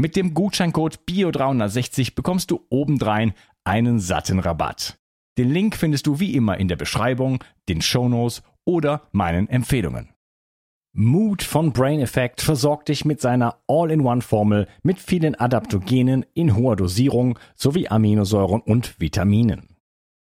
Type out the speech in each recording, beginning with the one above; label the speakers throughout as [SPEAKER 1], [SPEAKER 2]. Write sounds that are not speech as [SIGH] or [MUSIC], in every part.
[SPEAKER 1] mit dem Gutscheincode BIO360 bekommst du obendrein einen satten Rabatt. Den Link findest du wie immer in der Beschreibung, den Shownotes oder meinen Empfehlungen. Mood von Brain Effect versorgt dich mit seiner All-in-One-Formel mit vielen Adaptogenen in hoher Dosierung sowie Aminosäuren und Vitaminen.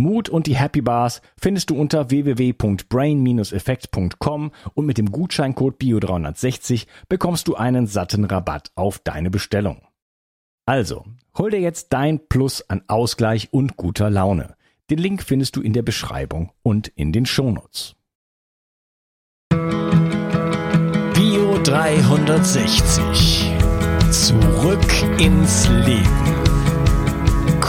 [SPEAKER 1] Mut und die Happy Bars findest du unter www.brain-effekt.com und mit dem Gutscheincode BIO360 bekommst du einen satten Rabatt auf deine Bestellung. Also, hol dir jetzt dein Plus an Ausgleich und guter Laune. Den Link findest du in der Beschreibung und in den Shownotes.
[SPEAKER 2] Bio 360. Zurück ins Leben.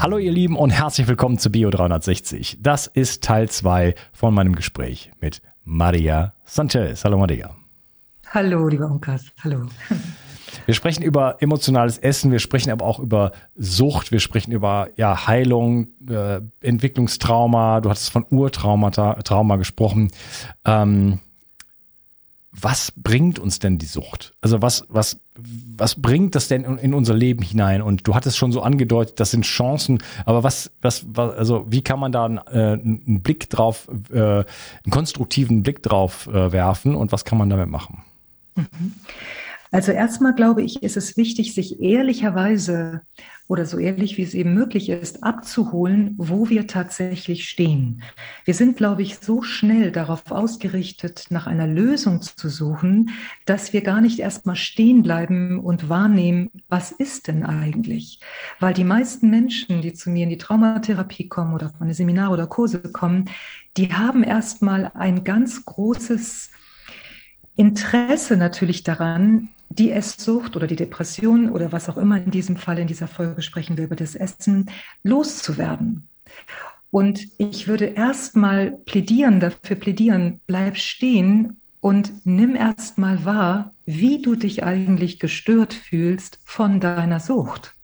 [SPEAKER 1] Hallo ihr Lieben und herzlich willkommen zu Bio 360. Das ist Teil 2 von meinem Gespräch mit Maria Sanchez. Hallo Maria.
[SPEAKER 3] Hallo lieber Unkas. Hallo.
[SPEAKER 1] Wir sprechen über emotionales Essen, wir sprechen aber auch über Sucht, wir sprechen über ja, Heilung, äh, Entwicklungstrauma, du hattest von Urtraumata Trauma gesprochen. Ähm, was bringt uns denn die Sucht? Also was, was, was bringt das denn in, unser Leben hinein? Und du hattest schon so angedeutet, das sind Chancen, aber was, was, was also wie kann man da einen, äh, einen Blick drauf, äh, einen konstruktiven Blick drauf äh, werfen und was kann man damit machen?
[SPEAKER 3] Mhm. Also erstmal glaube ich, ist es wichtig, sich ehrlicherweise oder so ehrlich wie es eben möglich ist, abzuholen, wo wir tatsächlich stehen. Wir sind, glaube ich, so schnell darauf ausgerichtet, nach einer Lösung zu suchen, dass wir gar nicht erstmal stehen bleiben und wahrnehmen, was ist denn eigentlich? Weil die meisten Menschen, die zu mir in die Traumatherapie kommen oder von Seminare oder Kurse kommen, die haben erstmal ein ganz großes Interesse natürlich daran, die Esssucht oder die Depression oder was auch immer in diesem Fall in dieser Folge sprechen wir über das Essen, loszuwerden. Und ich würde erstmal plädieren, dafür plädieren, bleib stehen und nimm erstmal wahr, wie du dich eigentlich gestört fühlst von deiner Sucht.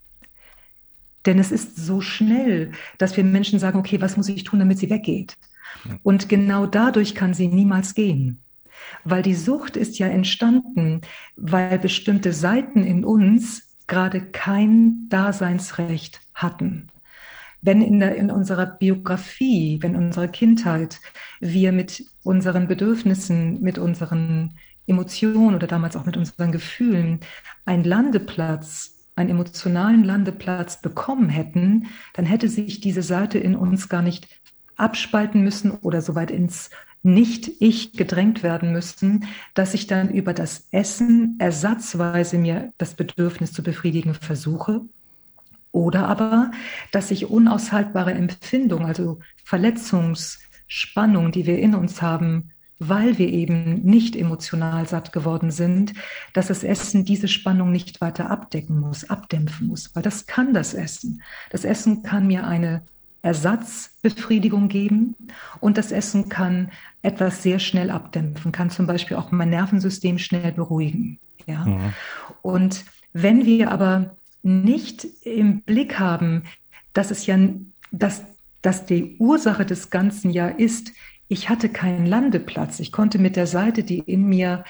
[SPEAKER 3] Denn es ist so schnell, dass wir Menschen sagen, okay, was muss ich tun, damit sie weggeht? Und genau dadurch kann sie niemals gehen. Weil die Sucht ist ja entstanden, weil bestimmte Seiten in uns gerade kein Daseinsrecht hatten. Wenn in, der, in unserer Biografie, wenn in unserer Kindheit wir mit unseren Bedürfnissen, mit unseren Emotionen oder damals auch mit unseren Gefühlen einen Landeplatz einen emotionalen Landeplatz bekommen hätten, dann hätte sich diese Seite in uns gar nicht abspalten müssen oder so weit ins Nicht-Ich gedrängt werden müssen, dass ich dann über das Essen ersatzweise mir das Bedürfnis zu befriedigen versuche. Oder aber, dass ich unaushaltbare Empfindungen, also Verletzungsspannung, die wir in uns haben, weil wir eben nicht emotional satt geworden sind, dass das Essen diese Spannung nicht weiter abdecken muss, abdämpfen muss, weil das kann das Essen. Das Essen kann mir eine Ersatzbefriedigung geben und das Essen kann etwas sehr schnell abdämpfen, kann zum Beispiel auch mein Nervensystem schnell beruhigen. Ja? Mhm. Und wenn wir aber nicht im Blick haben, dass es ja, dass, dass die Ursache des Ganzen ja ist, ich hatte keinen Landeplatz. Ich konnte mit der Seite, die in mir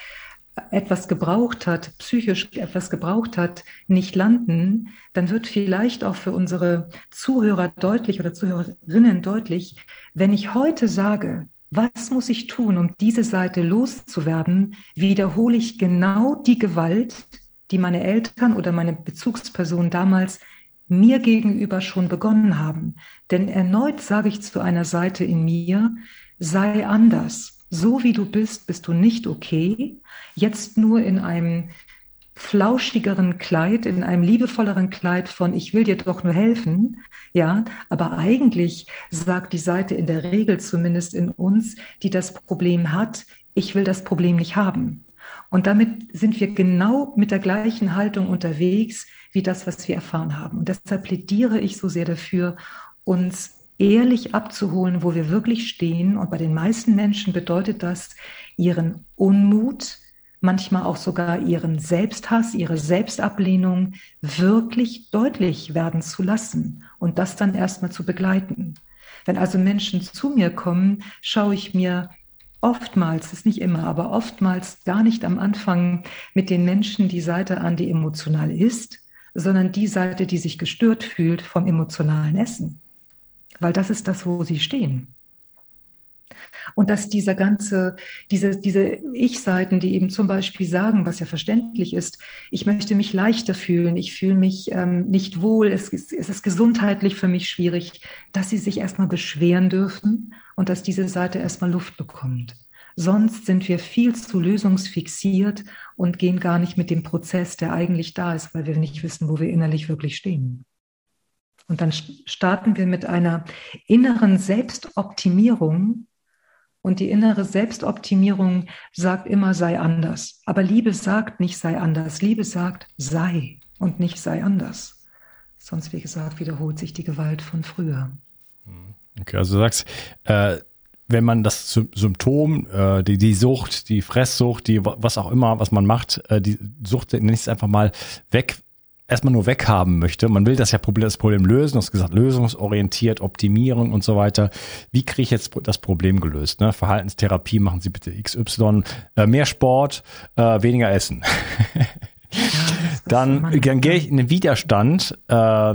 [SPEAKER 3] etwas gebraucht hat, psychisch etwas gebraucht hat, nicht landen, dann wird vielleicht auch für unsere Zuhörer deutlich oder Zuhörerinnen deutlich, wenn ich heute sage, was muss ich tun, um diese Seite loszuwerden, wiederhole ich genau die Gewalt, die meine Eltern oder meine Bezugsperson damals mir gegenüber schon begonnen haben. Denn erneut sage ich zu einer Seite in mir, sei anders. So wie du bist, bist du nicht okay. Jetzt nur in einem flauschigeren Kleid, in einem liebevolleren Kleid von ich will dir doch nur helfen, ja, aber eigentlich sagt die Seite in der Regel zumindest in uns, die das Problem hat, ich will das Problem nicht haben. Und damit sind wir genau mit der gleichen Haltung unterwegs wie das, was wir erfahren haben. Und deshalb plädiere ich so sehr dafür, uns ehrlich abzuholen, wo wir wirklich stehen. Und bei den meisten Menschen bedeutet das, ihren Unmut, manchmal auch sogar ihren Selbsthass, ihre Selbstablehnung wirklich deutlich werden zu lassen und das dann erstmal zu begleiten. Wenn also Menschen zu mir kommen, schaue ich mir oftmals, ist nicht immer, aber oftmals gar nicht am Anfang mit den Menschen die Seite an, die emotional ist, sondern die Seite, die sich gestört fühlt vom emotionalen Essen weil das ist das, wo sie stehen. Und dass dieser ganze, diese, diese Ich-Seiten, die eben zum Beispiel sagen, was ja verständlich ist, ich möchte mich leichter fühlen, ich fühle mich ähm, nicht wohl, es es ist gesundheitlich für mich schwierig, dass sie sich erstmal beschweren dürfen und dass diese Seite erstmal Luft bekommt. Sonst sind wir viel zu lösungsfixiert und gehen gar nicht mit dem Prozess, der eigentlich da ist, weil wir nicht wissen, wo wir innerlich wirklich stehen. Und dann starten wir mit einer inneren Selbstoptimierung. Und die innere Selbstoptimierung sagt immer, sei anders. Aber Liebe sagt nicht, sei anders. Liebe sagt, sei und nicht sei anders. Sonst, wie gesagt, wiederholt sich die Gewalt von früher.
[SPEAKER 1] Okay, also du sagst, äh, wenn man das Symptom, äh, die, die Sucht, die Fresssucht, die was auch immer, was man macht, äh, die Sucht, nenne ich es einfach mal, weg erstmal nur weghaben möchte. Man will das ja Problem, das Problem lösen, du hast gesagt, lösungsorientiert, Optimierung und so weiter. Wie kriege ich jetzt das Problem gelöst? Ne? Verhaltenstherapie machen Sie bitte XY, äh, mehr Sport, äh, weniger Essen. [LAUGHS] Dann, dann gehe ich in den Widerstand, äh,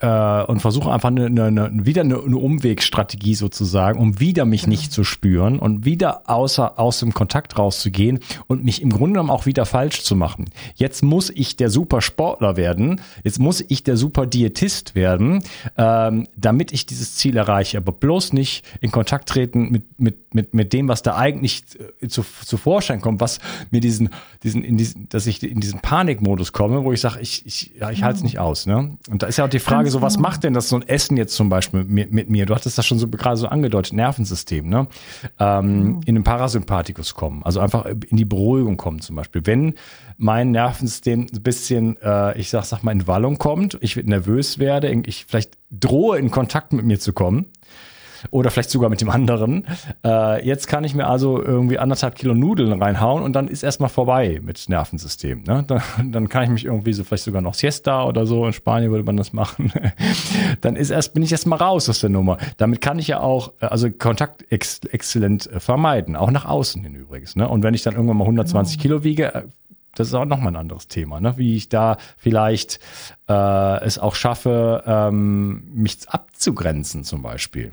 [SPEAKER 1] äh, und versuche einfach eine, eine, eine, wieder eine, eine Umwegstrategie sozusagen, um wieder mich nicht mhm. zu spüren und wieder außer aus dem Kontakt rauszugehen und mich im Grunde genommen auch wieder falsch zu machen. Jetzt muss ich der Supersportler werden, jetzt muss ich der Superdiätist werden, ähm, damit ich dieses Ziel erreiche, aber bloß nicht in Kontakt treten mit mit mit mit dem, was da eigentlich äh, zu, zu Vorschein kommt, was mir diesen diesen in diesen, dass ich in diesen Panikmodus komme, wo ich sage, ich ich ja, ich halte es mhm. nicht aus, ne? Und da ist ja auch die Frage, Frage, so was genau. macht denn das so ein Essen jetzt zum Beispiel mit, mit mir? Du hattest das schon so gerade so angedeutet, Nervensystem, ne? Ähm, mhm. In den Parasympathikus kommen, also einfach in die Beruhigung kommen zum Beispiel. Wenn mein Nervensystem ein bisschen, äh, ich sag, sag mal, in Wallung kommt, ich nervös werde, ich vielleicht drohe in Kontakt mit mir zu kommen, oder vielleicht sogar mit dem anderen. Äh, jetzt kann ich mir also irgendwie anderthalb Kilo Nudeln reinhauen und dann ist erstmal vorbei mit Nervensystem. Ne? [LAUGHS] Dann, dann kann ich mich irgendwie so vielleicht sogar noch Siesta oder so, in Spanien würde man das machen. [LAUGHS] dann ist erst, bin ich erstmal raus aus der Nummer. Damit kann ich ja auch, äh, also Kontakt ex exzellent äh, vermeiden, auch nach außen hin übrigens. Ne? Und wenn ich dann irgendwann mal 120 genau. Kilo wiege, äh, das ist auch nochmal ein anderes Thema, ne? wie ich da vielleicht äh, es auch schaffe, ähm, mich abzugrenzen zum Beispiel.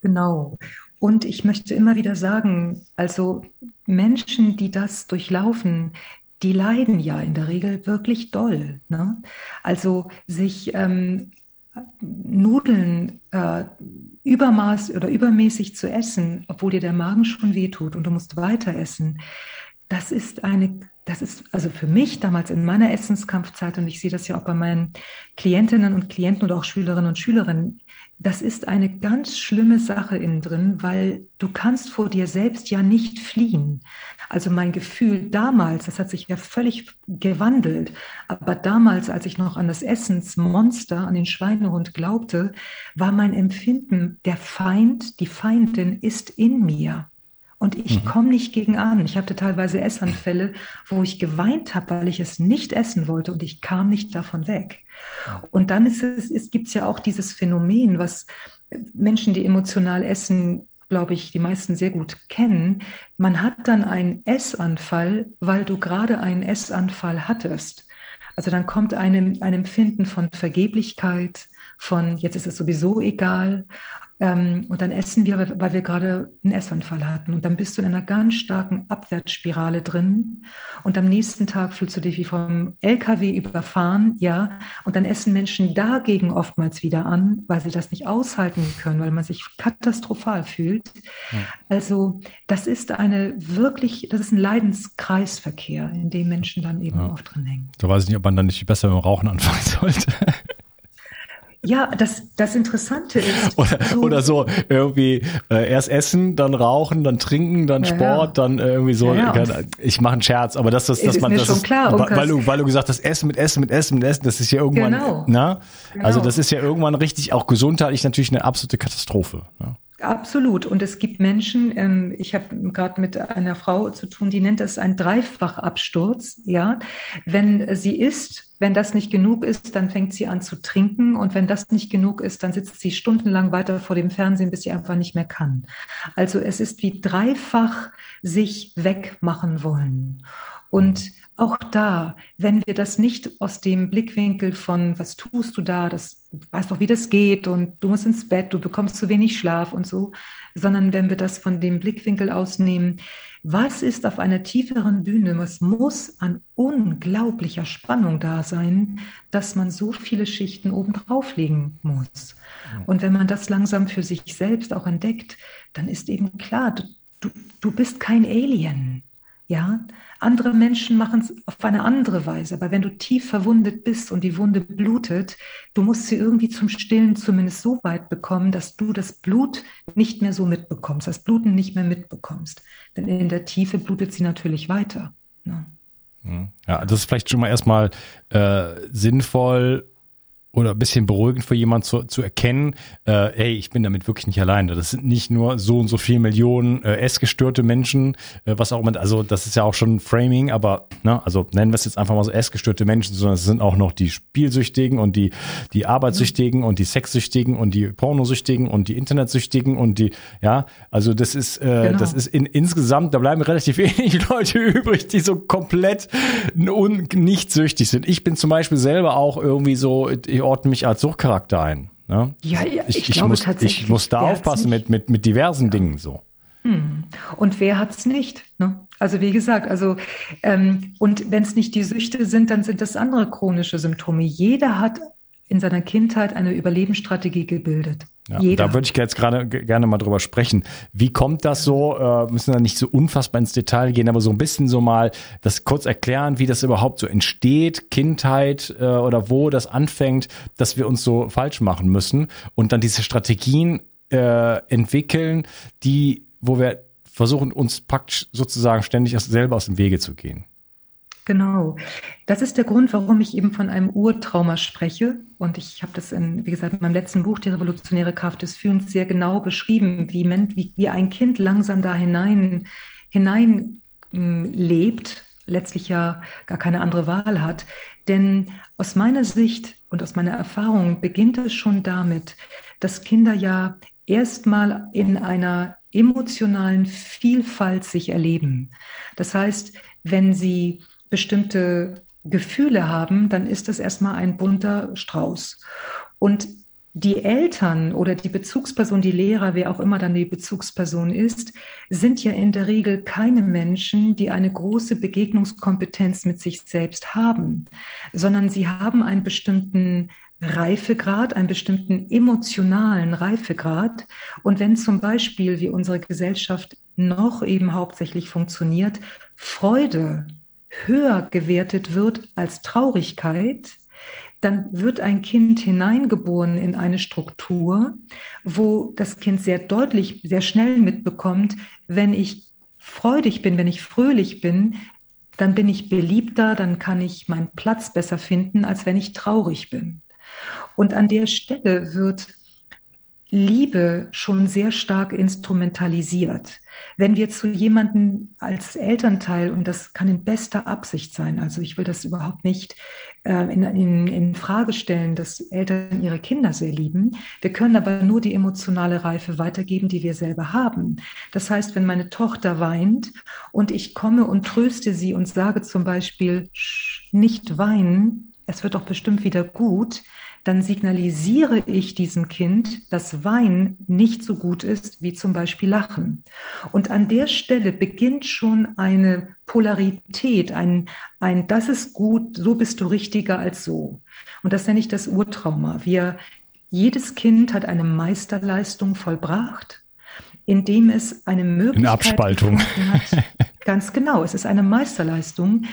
[SPEAKER 3] Genau. Und ich möchte immer wieder sagen, also Menschen, die das durchlaufen, die leiden ja in der Regel wirklich doll. Ne? Also sich ähm, Nudeln äh, übermaß oder übermäßig zu essen, obwohl dir der Magen schon wehtut und du musst weiter essen, das ist eine, das ist also für mich damals in meiner Essenskampfzeit und ich sehe das ja auch bei meinen Klientinnen und Klienten oder auch Schülerinnen und Schülerinnen, das ist eine ganz schlimme Sache innen drin, weil du kannst vor dir selbst ja nicht fliehen. Also mein Gefühl damals, das hat sich ja völlig gewandelt, aber damals, als ich noch an das Essensmonster, an den Schweinehund glaubte, war mein Empfinden, der Feind, die Feindin ist in mir. Und ich mhm. komme nicht gegen an. Ich hatte teilweise Essanfälle, wo ich geweint habe, weil ich es nicht essen wollte und ich kam nicht davon weg. Und dann ist es, es gibt ja auch dieses Phänomen, was Menschen, die emotional essen, glaube ich, die meisten sehr gut kennen. Man hat dann einen Essanfall, weil du gerade einen Essanfall hattest. Also dann kommt einem ein Empfinden von Vergeblichkeit, von jetzt ist es sowieso egal. Ähm, und dann essen wir, weil wir gerade einen Essanfall hatten. Und dann bist du in einer ganz starken Abwärtsspirale drin. Und am nächsten Tag fühlst du dich wie vom LKW überfahren, ja. Und dann essen Menschen dagegen oftmals wieder an, weil sie das nicht aushalten können, weil man sich katastrophal fühlt. Ja. Also das ist eine wirklich, das ist ein Leidenskreisverkehr, in dem Menschen dann eben ja. oft drin hängen.
[SPEAKER 1] Da weiß ich nicht, ob man dann nicht besser mit dem Rauchen anfangen sollte.
[SPEAKER 3] Ja, das, das Interessante ist. [LAUGHS]
[SPEAKER 1] Oder so, oder so irgendwie äh, erst essen, dann rauchen, dann trinken, dann ja, Sport, dann äh, irgendwie so. Ja, ja. Ich mache einen Scherz, aber das, das, dass man das ist, klar, weil, du, weil du gesagt hast, Essen mit Essen mit Essen mit Essen, das ist ja irgendwann, genau. na? Genau. Also das ist ja irgendwann richtig auch gesundheitlich natürlich eine absolute Katastrophe. Ja.
[SPEAKER 3] Absolut. Und es gibt Menschen, ähm, ich habe gerade mit einer Frau zu tun, die nennt das einen Dreifachabsturz. Ja, wenn sie isst, wenn das nicht genug ist, dann fängt sie an zu trinken. Und wenn das nicht genug ist, dann sitzt sie stundenlang weiter vor dem Fernsehen, bis sie einfach nicht mehr kann. Also es ist wie dreifach sich wegmachen wollen. Und auch da, wenn wir das nicht aus dem Blickwinkel von, was tust du da, das weißt doch, wie das geht und du musst ins Bett, du bekommst zu wenig Schlaf und so, sondern wenn wir das von dem Blickwinkel ausnehmen, was ist auf einer tieferen Bühne, was muss an unglaublicher Spannung da sein, dass man so viele Schichten obendrauf legen muss. Und wenn man das langsam für sich selbst auch entdeckt, dann ist eben klar, du, du bist kein Alien. Ja, andere Menschen machen es auf eine andere Weise, aber wenn du tief verwundet bist und die Wunde blutet, du musst sie irgendwie zum Stillen zumindest so weit bekommen, dass du das Blut nicht mehr so mitbekommst, das Bluten nicht mehr mitbekommst. Denn in der Tiefe blutet sie natürlich weiter. Ne?
[SPEAKER 1] Ja, das ist vielleicht schon mal erstmal äh, sinnvoll, oder ein bisschen beruhigend für jemanden zu, zu erkennen, äh, hey, ich bin damit wirklich nicht alleine. Das sind nicht nur so und so viele Millionen äh, essgestörte Menschen, äh, was auch immer, also das ist ja auch schon Framing, aber ne, also nennen wir es jetzt einfach mal so essgestörte Menschen, sondern es sind auch noch die Spielsüchtigen und die, die Arbeitssüchtigen und die Sexsüchtigen und die Pornosüchtigen und die Internetsüchtigen und die, ja, also das ist, äh, genau. das ist in, insgesamt, da bleiben relativ [LAUGHS] wenig Leute übrig, die so komplett un, nicht süchtig sind. Ich bin zum Beispiel selber auch irgendwie so, ich ordne mich als Suchtcharakter ein. Ne? Ja, ja, ich, ich, ich muss, ich muss da aufpassen mit, mit, mit diversen ja. Dingen so.
[SPEAKER 3] Hm. Und wer hat es nicht? Ne? Also wie gesagt, also ähm, und wenn es nicht die Süchte sind, dann sind das andere chronische Symptome. Jeder hat in seiner Kindheit eine Überlebensstrategie gebildet.
[SPEAKER 1] Ja, da würde ich jetzt gerade gerne mal drüber sprechen. Wie kommt das so? Äh, müssen da nicht so unfassbar ins Detail gehen, aber so ein bisschen so mal das kurz erklären, wie das überhaupt so entsteht, Kindheit äh, oder wo das anfängt, dass wir uns so falsch machen müssen und dann diese Strategien äh, entwickeln, die, wo wir versuchen, uns praktisch sozusagen ständig selber aus dem Wege zu gehen.
[SPEAKER 3] Genau. Das ist der Grund, warum ich eben von einem Urtrauma spreche. Und ich habe das in, wie gesagt, in meinem letzten Buch, Die revolutionäre Kraft des Fühlens, sehr genau beschrieben, wie, wie, wie ein Kind langsam da hinein, hinein äh, lebt, letztlich ja gar keine andere Wahl hat. Denn aus meiner Sicht und aus meiner Erfahrung beginnt es schon damit, dass Kinder ja erstmal in einer emotionalen Vielfalt sich erleben. Das heißt, wenn sie bestimmte Gefühle haben, dann ist das erstmal ein bunter Strauß. Und die Eltern oder die Bezugsperson, die Lehrer, wer auch immer dann die Bezugsperson ist, sind ja in der Regel keine Menschen, die eine große Begegnungskompetenz mit sich selbst haben, sondern sie haben einen bestimmten Reifegrad, einen bestimmten emotionalen Reifegrad. Und wenn zum Beispiel, wie unsere Gesellschaft noch eben hauptsächlich funktioniert, Freude höher gewertet wird als Traurigkeit, dann wird ein Kind hineingeboren in eine Struktur, wo das Kind sehr deutlich, sehr schnell mitbekommt, wenn ich freudig bin, wenn ich fröhlich bin, dann bin ich beliebter, dann kann ich meinen Platz besser finden, als wenn ich traurig bin. Und an der Stelle wird Liebe schon sehr stark instrumentalisiert. Wenn wir zu jemandem als Elternteil, und das kann in bester Absicht sein, also ich will das überhaupt nicht äh, in, in, in Frage stellen, dass Eltern ihre Kinder sehr lieben. Wir können aber nur die emotionale Reife weitergeben, die wir selber haben. Das heißt, wenn meine Tochter weint und ich komme und tröste sie und sage zum Beispiel, nicht weinen, es wird doch bestimmt wieder gut, dann signalisiere ich diesem Kind, dass Wein nicht so gut ist wie zum Beispiel Lachen. Und an der Stelle beginnt schon eine Polarität, ein, ein, das ist gut, so bist du richtiger als so. Und das nenne ich das Urtrauma. Wir, jedes Kind hat eine Meisterleistung vollbracht indem es eine Möglichkeit
[SPEAKER 1] eine Abspaltung
[SPEAKER 3] hat. [LAUGHS] Ganz genau, es ist eine Meisterleistung.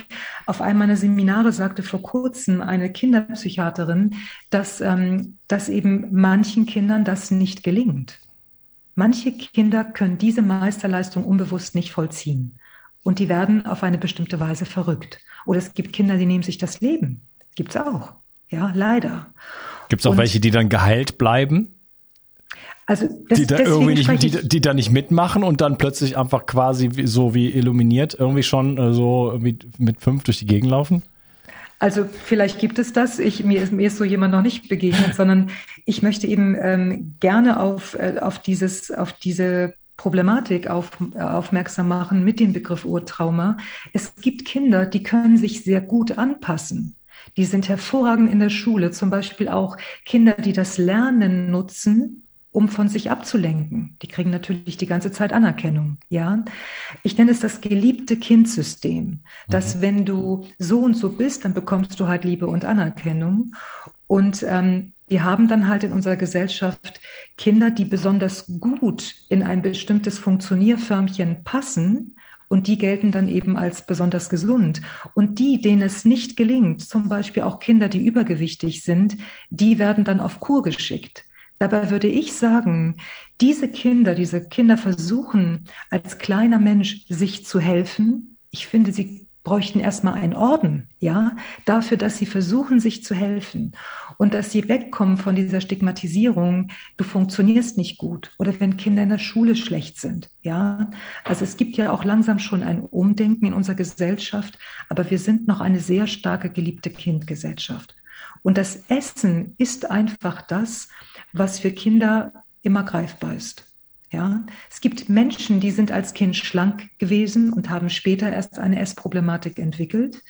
[SPEAKER 3] Auf einem meiner Seminare sagte vor kurzem eine Kinderpsychiaterin, dass, ähm, dass eben manchen Kindern das nicht gelingt. Manche Kinder können diese Meisterleistung unbewusst nicht vollziehen und die werden auf eine bestimmte Weise verrückt. Oder es gibt Kinder, die nehmen sich das Leben. Gibt es auch. Ja, leider.
[SPEAKER 1] Gibt es auch und, welche, die dann geheilt bleiben?
[SPEAKER 3] Also
[SPEAKER 1] das, die da irgendwie nicht, die, die da nicht mitmachen und dann plötzlich einfach quasi so wie illuminiert irgendwie schon äh, so mit, mit fünf durch die Gegend laufen?
[SPEAKER 3] Also vielleicht gibt es das. Ich, mir, ist, mir ist so jemand noch nicht begegnet, [LAUGHS] sondern ich möchte eben ähm, gerne auf, äh, auf, dieses, auf diese Problematik auf, äh, aufmerksam machen mit dem Begriff Urtrauma. Es gibt Kinder, die können sich sehr gut anpassen. Die sind hervorragend in der Schule, zum Beispiel auch Kinder, die das Lernen nutzen, um von sich abzulenken. Die kriegen natürlich die ganze Zeit Anerkennung. Ja, ich nenne es das geliebte Kindsystem, dass mhm. wenn du so und so bist, dann bekommst du halt Liebe und Anerkennung. Und ähm, wir haben dann halt in unserer Gesellschaft Kinder, die besonders gut in ein bestimmtes Funktionierförmchen passen. Und die gelten dann eben als besonders gesund. Und die, denen es nicht gelingt, zum Beispiel auch Kinder, die übergewichtig sind, die werden dann auf Kur geschickt. Dabei würde ich sagen, diese Kinder, diese Kinder versuchen als kleiner Mensch sich zu helfen. Ich finde, sie bräuchten erstmal einen Orden, ja, dafür, dass sie versuchen, sich zu helfen und dass sie wegkommen von dieser Stigmatisierung, du funktionierst nicht gut oder wenn Kinder in der Schule schlecht sind, ja. Also es gibt ja auch langsam schon ein Umdenken in unserer Gesellschaft, aber wir sind noch eine sehr starke geliebte Kindgesellschaft. Und das Essen ist einfach das, was für Kinder immer greifbar ist. Ja, es gibt Menschen, die sind als Kind schlank gewesen und haben später erst eine Essproblematik entwickelt.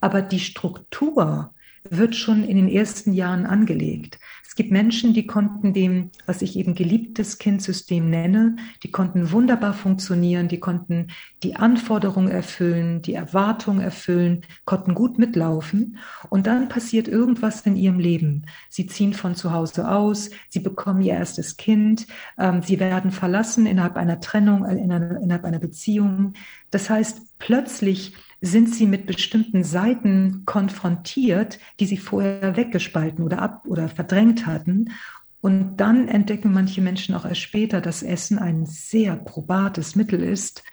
[SPEAKER 3] Aber die Struktur wird schon in den ersten Jahren angelegt. Es gibt Menschen, die konnten dem, was ich eben geliebtes Kindsystem nenne, die konnten wunderbar funktionieren, die konnten die Anforderungen erfüllen, die Erwartungen erfüllen, konnten gut mitlaufen. Und dann passiert irgendwas in ihrem Leben. Sie ziehen von zu Hause aus, sie bekommen ihr erstes Kind, ähm, sie werden verlassen innerhalb einer Trennung, äh, innerhalb einer Beziehung. Das heißt, plötzlich sind sie mit bestimmten Seiten konfrontiert, die sie vorher weggespalten oder ab oder verdrängt hatten. Und dann entdecken manche Menschen auch erst später, dass Essen ein sehr probates Mittel ist,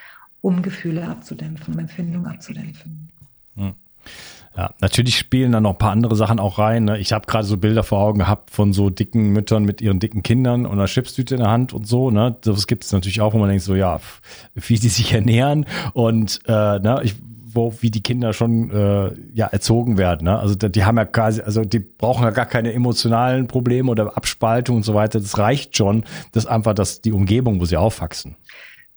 [SPEAKER 3] um Gefühle abzudämpfen, um Empfindungen abzudämpfen.
[SPEAKER 1] Hm. Ja, natürlich spielen da noch ein paar andere Sachen auch rein. Ne? Ich habe gerade so Bilder vor Augen gehabt von so dicken Müttern mit ihren dicken Kindern und einer Chipstüte in der Hand und so. Ne? Das gibt es natürlich auch, wo man denkt so, ja, wie die sich ernähren. Und äh, ne, ich wo wie die Kinder schon äh, ja erzogen werden. Ne? Also die haben ja quasi, also die brauchen ja gar keine emotionalen Probleme oder Abspaltung und so weiter. Das reicht schon, dass einfach das die Umgebung, wo sie aufwachsen.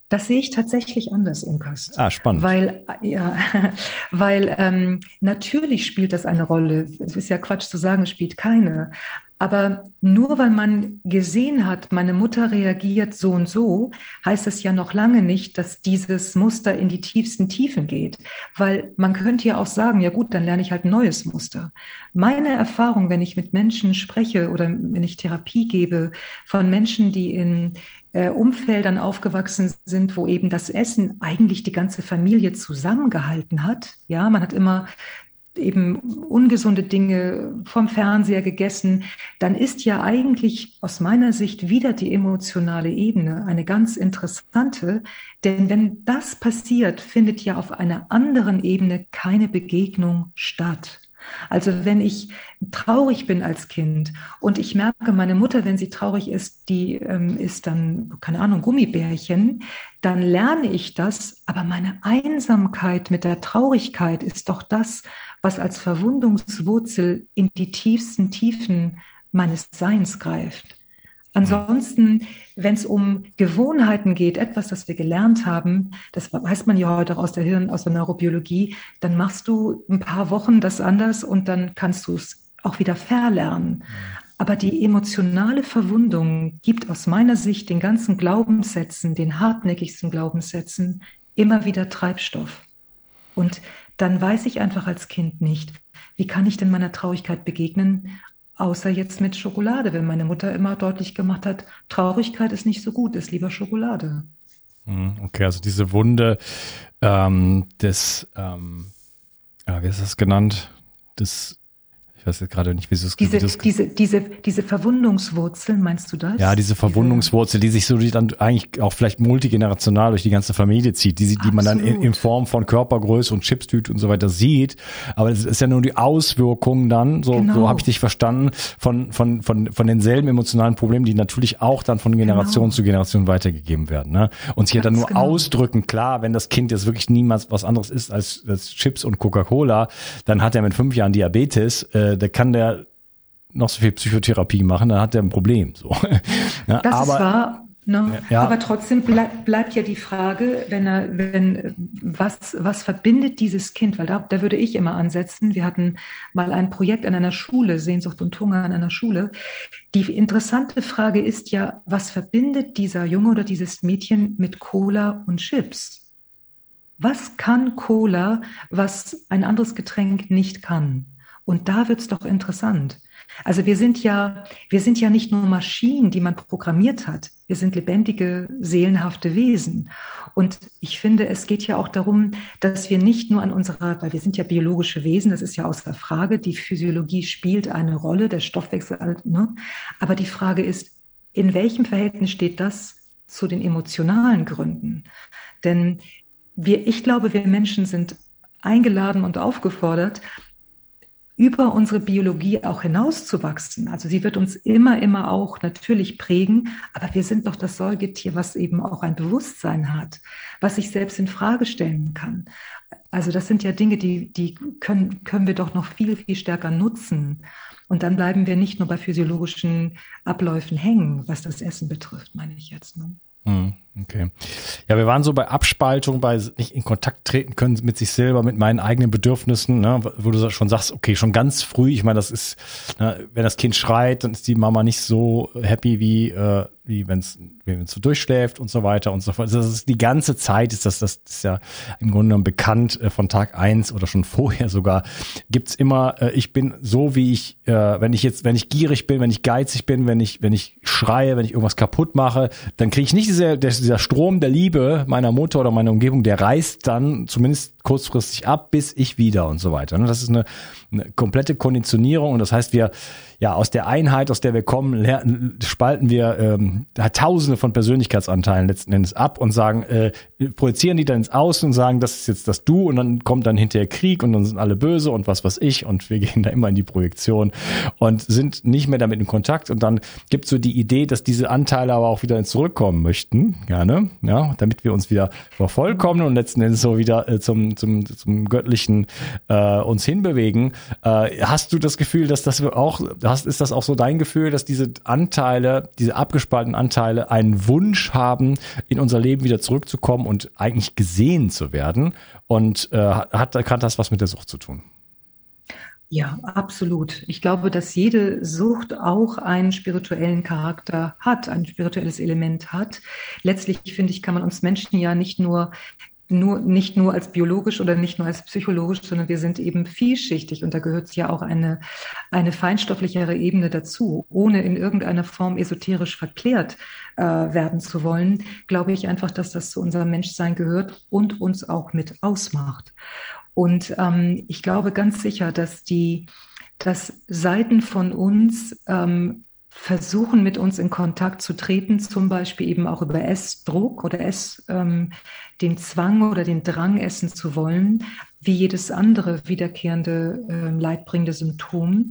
[SPEAKER 3] Das sehe ich tatsächlich anders, Unkas.
[SPEAKER 1] Ah, spannend.
[SPEAKER 3] Weil, ja, [LAUGHS] weil ähm, natürlich spielt das eine Rolle. Es ist ja Quatsch zu sagen, es spielt keine. Aber nur weil man gesehen hat, meine Mutter reagiert so und so, heißt es ja noch lange nicht, dass dieses Muster in die tiefsten Tiefen geht. Weil man könnte ja auch sagen, ja gut, dann lerne ich halt ein neues Muster. Meine Erfahrung, wenn ich mit Menschen spreche oder wenn ich Therapie gebe von Menschen, die in äh, Umfeldern aufgewachsen sind, wo eben das Essen eigentlich die ganze Familie zusammengehalten hat. Ja, man hat immer eben ungesunde Dinge vom Fernseher gegessen, dann ist ja eigentlich aus meiner Sicht wieder die emotionale Ebene eine ganz interessante. Denn wenn das passiert, findet ja auf einer anderen Ebene keine Begegnung statt. Also wenn ich traurig bin als Kind und ich merke, meine Mutter, wenn sie traurig ist, die ähm, ist dann, keine Ahnung, Gummibärchen, dann lerne ich das. Aber meine Einsamkeit mit der Traurigkeit ist doch das, was als Verwundungswurzel in die tiefsten Tiefen meines Seins greift. Ansonsten, wenn es um Gewohnheiten geht, etwas, das wir gelernt haben, das weiß man ja heute auch aus der Hirn, aus der Neurobiologie, dann machst du ein paar Wochen das anders und dann kannst du es auch wieder verlernen. Aber die emotionale Verwundung gibt aus meiner Sicht den ganzen Glaubenssätzen, den hartnäckigsten Glaubenssätzen, immer wieder Treibstoff. Und dann weiß ich einfach als Kind nicht, wie kann ich denn meiner Traurigkeit begegnen, außer jetzt mit Schokolade, wenn meine Mutter immer deutlich gemacht hat, Traurigkeit ist nicht so gut, ist lieber Schokolade.
[SPEAKER 1] Mhm, okay, also diese Wunde ähm, des, ähm, ja, wie ist das genannt, des ich weiß jetzt gerade nicht, wie es
[SPEAKER 3] diese, diese, diese, diese Verwundungswurzel, meinst du das?
[SPEAKER 1] Ja, diese Verwundungswurzel, die sich so die dann eigentlich auch vielleicht multigenerational durch die ganze Familie zieht, die, die man dann in, in, Form von Körpergröße und Chipstüte und so weiter sieht. Aber das ist ja nur die Auswirkung dann, so, genau. so habe ich dich verstanden, von, von, von, von denselben emotionalen Problemen, die natürlich auch dann von Generation genau. zu Generation weitergegeben werden. Ne? Und sich ja dann nur genau. ausdrücken, klar, wenn das Kind jetzt wirklich niemals was anderes ist als, als Chips und Coca-Cola, dann hat er mit fünf Jahren Diabetes. Äh, äh, da kann der noch so viel Psychotherapie machen, dann hat er ein Problem. So. [LAUGHS]
[SPEAKER 3] ja, das aber, ist wahr. Ne? Ja. Aber trotzdem bleib, bleibt ja die Frage, wenn er, wenn, was, was verbindet dieses Kind? Weil da, da würde ich immer ansetzen. Wir hatten mal ein Projekt an einer Schule, Sehnsucht und Hunger an einer Schule. Die interessante Frage ist ja, was verbindet dieser Junge oder dieses Mädchen mit Cola und Chips? Was kann Cola, was ein anderes Getränk nicht kann? Und da wird's doch interessant. Also wir sind ja, wir sind ja nicht nur Maschinen, die man programmiert hat. Wir sind lebendige, seelenhafte Wesen. Und ich finde, es geht ja auch darum, dass wir nicht nur an unserer, weil wir sind ja biologische Wesen, das ist ja außer Frage, die Physiologie spielt eine Rolle, der Stoffwechsel, ne? aber die Frage ist, in welchem Verhältnis steht das zu den emotionalen Gründen? Denn wir, ich glaube, wir Menschen sind eingeladen und aufgefordert, über unsere Biologie auch hinauszuwachsen. Also sie wird uns immer, immer auch natürlich prägen, aber wir sind doch das Säugetier, was eben auch ein Bewusstsein hat, was sich selbst in Frage stellen kann. Also das sind ja Dinge, die, die können, können wir doch noch viel, viel stärker nutzen. Und dann bleiben wir nicht nur bei physiologischen Abläufen hängen, was das Essen betrifft, meine ich jetzt. Ne?
[SPEAKER 1] Hm, okay. Ja, wir waren so bei Abspaltung, bei nicht in Kontakt treten können mit sich selber, mit meinen eigenen Bedürfnissen, ne, wo du schon sagst, okay, schon ganz früh, ich meine, das ist, ne, wenn das Kind schreit, dann ist die Mama nicht so happy wie, äh, wie wenn es wenn es so durchschläft und so weiter und so fort. Also das ist die ganze Zeit ist das, das ist ja im Grunde genommen bekannt äh, von Tag eins oder schon [LAUGHS] vorher sogar. Gibt's immer, äh, ich bin so wie ich, äh, wenn ich jetzt, wenn ich gierig bin, wenn ich geizig bin, wenn ich, wenn ich schreie, wenn ich irgendwas kaputt mache, dann kriege ich nicht diese, dieser Strom der Liebe meiner Mutter oder meiner Umgebung, der reißt dann zumindest kurzfristig ab, bis ich wieder und so weiter. Ne? Das ist eine, eine komplette Konditionierung. Und das heißt, wir ja aus der Einheit, aus der wir kommen, spalten wir ähm, Tausende von Persönlichkeitsanteilen letzten Endes ab und sagen, äh, projizieren die dann ins Außen und sagen, das ist jetzt das Du. Und dann kommt dann hinterher Krieg und dann sind alle böse und was was ich. Und wir [LAUGHS] gehen da immer in die Projektion und sind nicht mehr damit in Kontakt. Und dann gibt so die Idee, dass diese Anteile aber auch wieder zurückkommen möchten, gerne, ja, damit wir uns wieder vervollkommen und letzten Endes so wieder äh, zum zum, zum Göttlichen äh, uns hinbewegen. Äh, hast du das Gefühl, dass das auch, hast, ist das auch so dein Gefühl, dass diese Anteile, diese abgespaltenen Anteile einen Wunsch haben, in unser Leben wieder zurückzukommen und eigentlich gesehen zu werden? Und äh, hat, hat das was mit der Sucht zu tun?
[SPEAKER 3] Ja, absolut. Ich glaube, dass jede Sucht auch einen spirituellen Charakter hat, ein spirituelles Element hat. Letztlich, finde ich, kann man uns Menschen ja nicht nur nur, nicht nur als biologisch oder nicht nur als psychologisch, sondern wir sind eben vielschichtig und da gehört ja auch eine, eine feinstofflichere Ebene dazu, ohne in irgendeiner Form esoterisch verklärt äh, werden zu wollen, glaube ich einfach, dass das zu unserem Menschsein gehört und uns auch mit ausmacht. Und ähm, ich glaube ganz sicher, dass die, dass Seiten von uns ähm, versuchen, mit uns in Kontakt zu treten, zum Beispiel eben auch über Essdruck oder Ess, ähm, den Zwang oder den Drang, essen zu wollen, wie jedes andere wiederkehrende äh, leidbringende Symptom.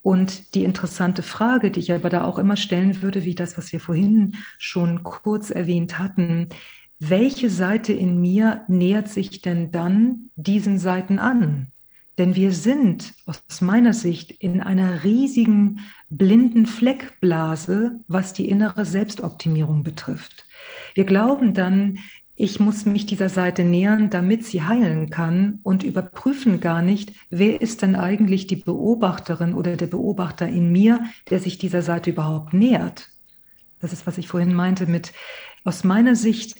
[SPEAKER 3] Und die interessante Frage, die ich aber da auch immer stellen würde, wie das, was wir vorhin schon kurz erwähnt hatten, welche Seite in mir nähert sich denn dann diesen Seiten an? Denn wir sind aus meiner Sicht in einer riesigen blinden Fleckblase, was die innere Selbstoptimierung betrifft. Wir glauben dann, ich muss mich dieser Seite nähern, damit sie heilen kann und überprüfen gar nicht, wer ist denn eigentlich die Beobachterin oder der Beobachter in mir, der sich dieser Seite überhaupt nähert. Das ist, was ich vorhin meinte mit, aus meiner Sicht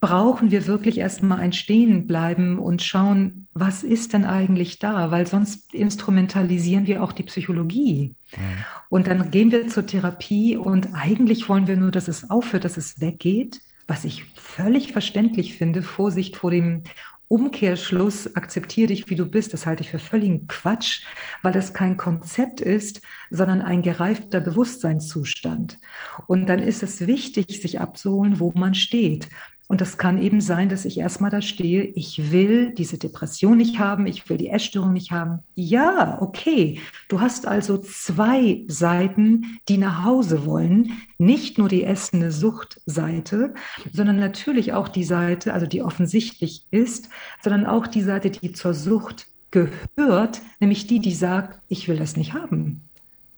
[SPEAKER 3] brauchen wir wirklich erstmal ein Stehenbleiben und schauen, was ist denn eigentlich da? Weil sonst instrumentalisieren wir auch die Psychologie. Mhm. Und dann gehen wir zur Therapie und eigentlich wollen wir nur, dass es aufhört, dass es weggeht, was ich völlig verständlich finde. Vorsicht vor dem Umkehrschluss, akzeptiere dich, wie du bist, das halte ich für völligen Quatsch, weil das kein Konzept ist, sondern ein gereifter Bewusstseinszustand. Und dann ist es wichtig, sich abzuholen, wo man steht. Und das kann eben sein, dass ich erstmal da stehe, ich will diese Depression nicht haben, ich will die Essstörung nicht haben. Ja, okay. Du hast also zwei Seiten, die nach Hause wollen. Nicht nur die essende Suchtseite, sondern natürlich auch die Seite, also die offensichtlich ist, sondern auch die Seite, die zur Sucht gehört, nämlich die, die sagt, ich will das nicht haben.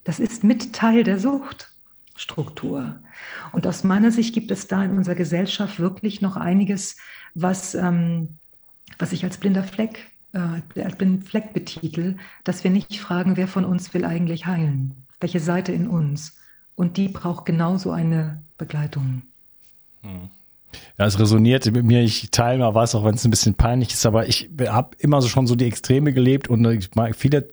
[SPEAKER 3] Das ist mit Teil der Sucht. Struktur. Und aus meiner Sicht gibt es da in unserer Gesellschaft wirklich noch einiges, was, ähm, was ich als blinder Fleck, äh, als blinden Fleck betitel, dass wir nicht fragen, wer von uns will eigentlich heilen? Welche Seite in uns? Und die braucht genauso eine Begleitung.
[SPEAKER 1] Hm. Ja, es resoniert mit mir. Ich teile mal was, auch wenn es ein bisschen peinlich ist, aber ich habe immer so schon so die Extreme gelebt und viele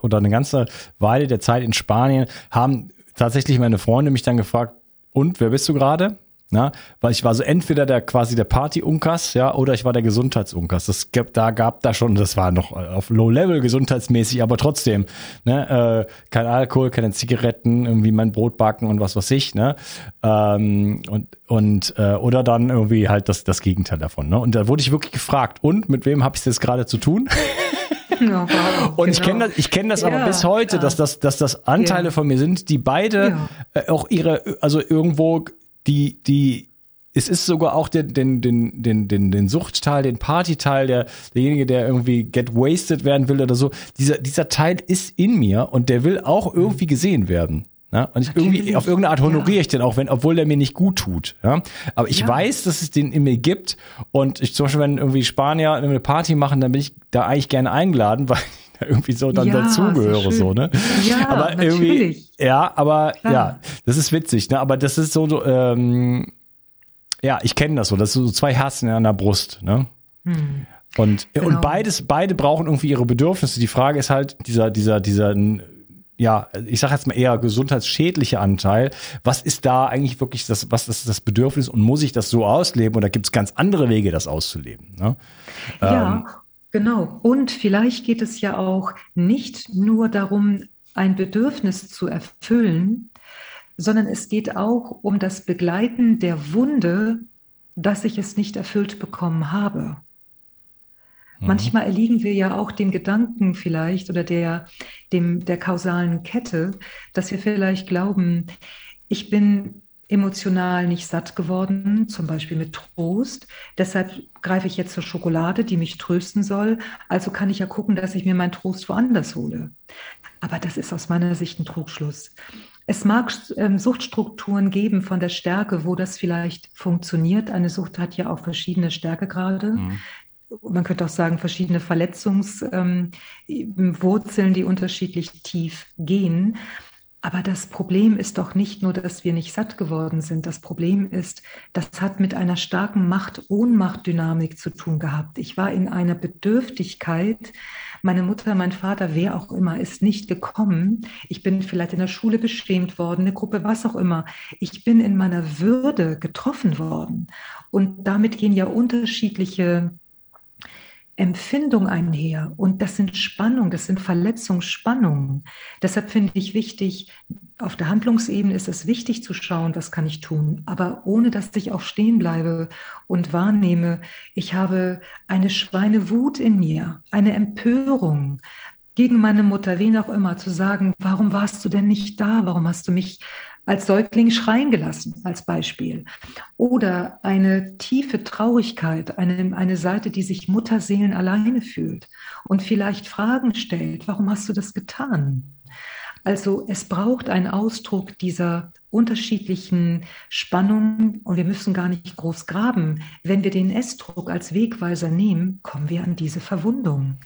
[SPEAKER 1] oder eine ganze Weile der Zeit in Spanien haben tatsächlich meine Freunde mich dann gefragt, und wer bist du gerade? Na, weil ich war so entweder der quasi der Party-Unkas, ja, oder ich war der Gesundheits-Unkas. Das gab, da gab da schon, das war noch auf Low-Level gesundheitsmäßig, aber trotzdem, ne, äh, kein Alkohol, keine Zigaretten, irgendwie mein Brot backen und was weiß ich, ne, ähm, und und äh, oder dann irgendwie halt das das Gegenteil davon, ne. Und da wurde ich wirklich gefragt, und mit wem habe ich das gerade zu tun? Ja, [LAUGHS] wow, und genau. ich kenne das, ich kenne das ja, aber bis heute, dass das, dass das Anteile ja. von mir sind, die beide ja. äh, auch ihre, also irgendwo die, die, es ist sogar auch den, den, den, den, den, den Suchtteil, den Partyteil, der, derjenige, der irgendwie get wasted werden will oder so. Dieser, dieser Teil ist in mir und der will auch irgendwie gesehen werden. Ja, und ich irgendwie auf irgendeine Art honoriere ja. ich den auch, wenn, obwohl der mir nicht gut tut. Ja, aber ich ja. weiß, dass es den in mir gibt. Und ich zum Beispiel, wenn irgendwie Spanier eine Party machen, dann bin ich da eigentlich gerne eingeladen, [LAUGHS] weil ich da irgendwie so dann dazugehöre, so, ne? Ja, aber natürlich. irgendwie, ja, aber Klar. ja, das ist witzig, ne? Aber das ist so, ähm, ja, ich kenne das so. Das sind so zwei Herzen an der Brust, ne? Hm. Und, genau. und beides, beide brauchen irgendwie ihre Bedürfnisse. Die Frage ist halt, dieser, dieser, dieser ja, ich sage jetzt mal eher gesundheitsschädliche Anteil. Was ist da eigentlich wirklich das, was ist das Bedürfnis und muss ich das so ausleben oder gibt es ganz andere Wege, das auszuleben? Ne?
[SPEAKER 3] Ja, ähm, genau. Und vielleicht geht es ja auch nicht nur darum, ein Bedürfnis zu erfüllen, sondern es geht auch um das Begleiten der Wunde, dass ich es nicht erfüllt bekommen habe. Mhm. Manchmal erliegen wir ja auch dem Gedanken vielleicht oder der, dem, der kausalen Kette, dass wir vielleicht glauben, ich bin emotional nicht satt geworden, zum Beispiel mit Trost. Deshalb greife ich jetzt zur Schokolade, die mich trösten soll. Also kann ich ja gucken, dass ich mir meinen Trost woanders hole. Aber das ist aus meiner Sicht ein Trugschluss. Es mag ähm, Suchtstrukturen geben von der Stärke, wo das vielleicht funktioniert. Eine Sucht hat ja auch verschiedene Stärkegrade. Mhm. Man könnte auch sagen, verschiedene Verletzungswurzeln, ähm, die unterschiedlich tief gehen. Aber das Problem ist doch nicht nur, dass wir nicht satt geworden sind. Das Problem ist, das hat mit einer starken Macht-Ohnmacht-Dynamik zu tun gehabt. Ich war in einer Bedürftigkeit. Meine Mutter, mein Vater, wer auch immer, ist nicht gekommen. Ich bin vielleicht in der Schule beschämt worden, eine Gruppe, was auch immer. Ich bin in meiner Würde getroffen worden. Und damit gehen ja unterschiedliche Empfindung einher und das sind Spannungen, das sind Verletzungsspannungen. Deshalb finde ich wichtig, auf der Handlungsebene ist es wichtig zu schauen, was kann ich tun, aber ohne dass ich auch stehen bleibe und wahrnehme, ich habe eine Schweinewut in mir, eine Empörung gegen meine Mutter, wen auch immer, zu sagen, warum warst du denn nicht da? Warum hast du mich als Säugling schreien gelassen, als Beispiel. Oder eine tiefe Traurigkeit, eine, eine Seite, die sich Mutterseelen alleine fühlt und vielleicht Fragen stellt, warum hast du das getan? Also es braucht einen Ausdruck dieser unterschiedlichen Spannungen und wir müssen gar nicht groß graben. Wenn wir den S-Druck als Wegweiser nehmen, kommen wir an diese Verwundung.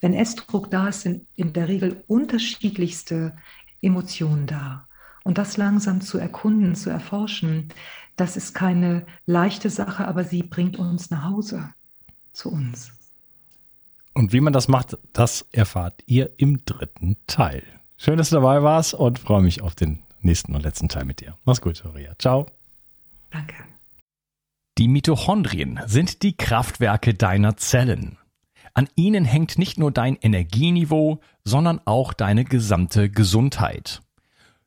[SPEAKER 3] Wenn S-Druck da ist, sind in der Regel unterschiedlichste Emotionen da. Und das langsam zu erkunden, zu erforschen, das ist keine leichte Sache, aber sie bringt uns nach Hause, zu uns.
[SPEAKER 1] Und wie man das macht, das erfahrt ihr im dritten Teil. Schön, dass du dabei warst und freue mich auf den nächsten und letzten Teil mit dir. Mach's gut, Horia. Ciao.
[SPEAKER 3] Danke.
[SPEAKER 1] Die Mitochondrien sind die Kraftwerke deiner Zellen. An ihnen hängt nicht nur dein Energieniveau, sondern auch deine gesamte Gesundheit.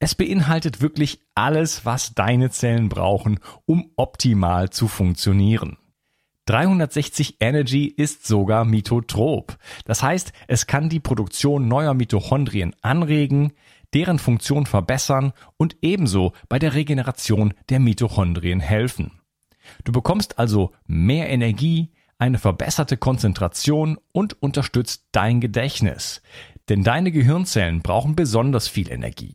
[SPEAKER 1] Es beinhaltet wirklich alles, was deine Zellen brauchen, um optimal zu funktionieren. 360 Energy ist sogar mitotrop. Das heißt, es kann die Produktion neuer Mitochondrien anregen, deren Funktion verbessern und ebenso bei der Regeneration der Mitochondrien helfen. Du bekommst also mehr Energie, eine verbesserte Konzentration und unterstützt dein Gedächtnis. Denn deine Gehirnzellen brauchen besonders viel Energie.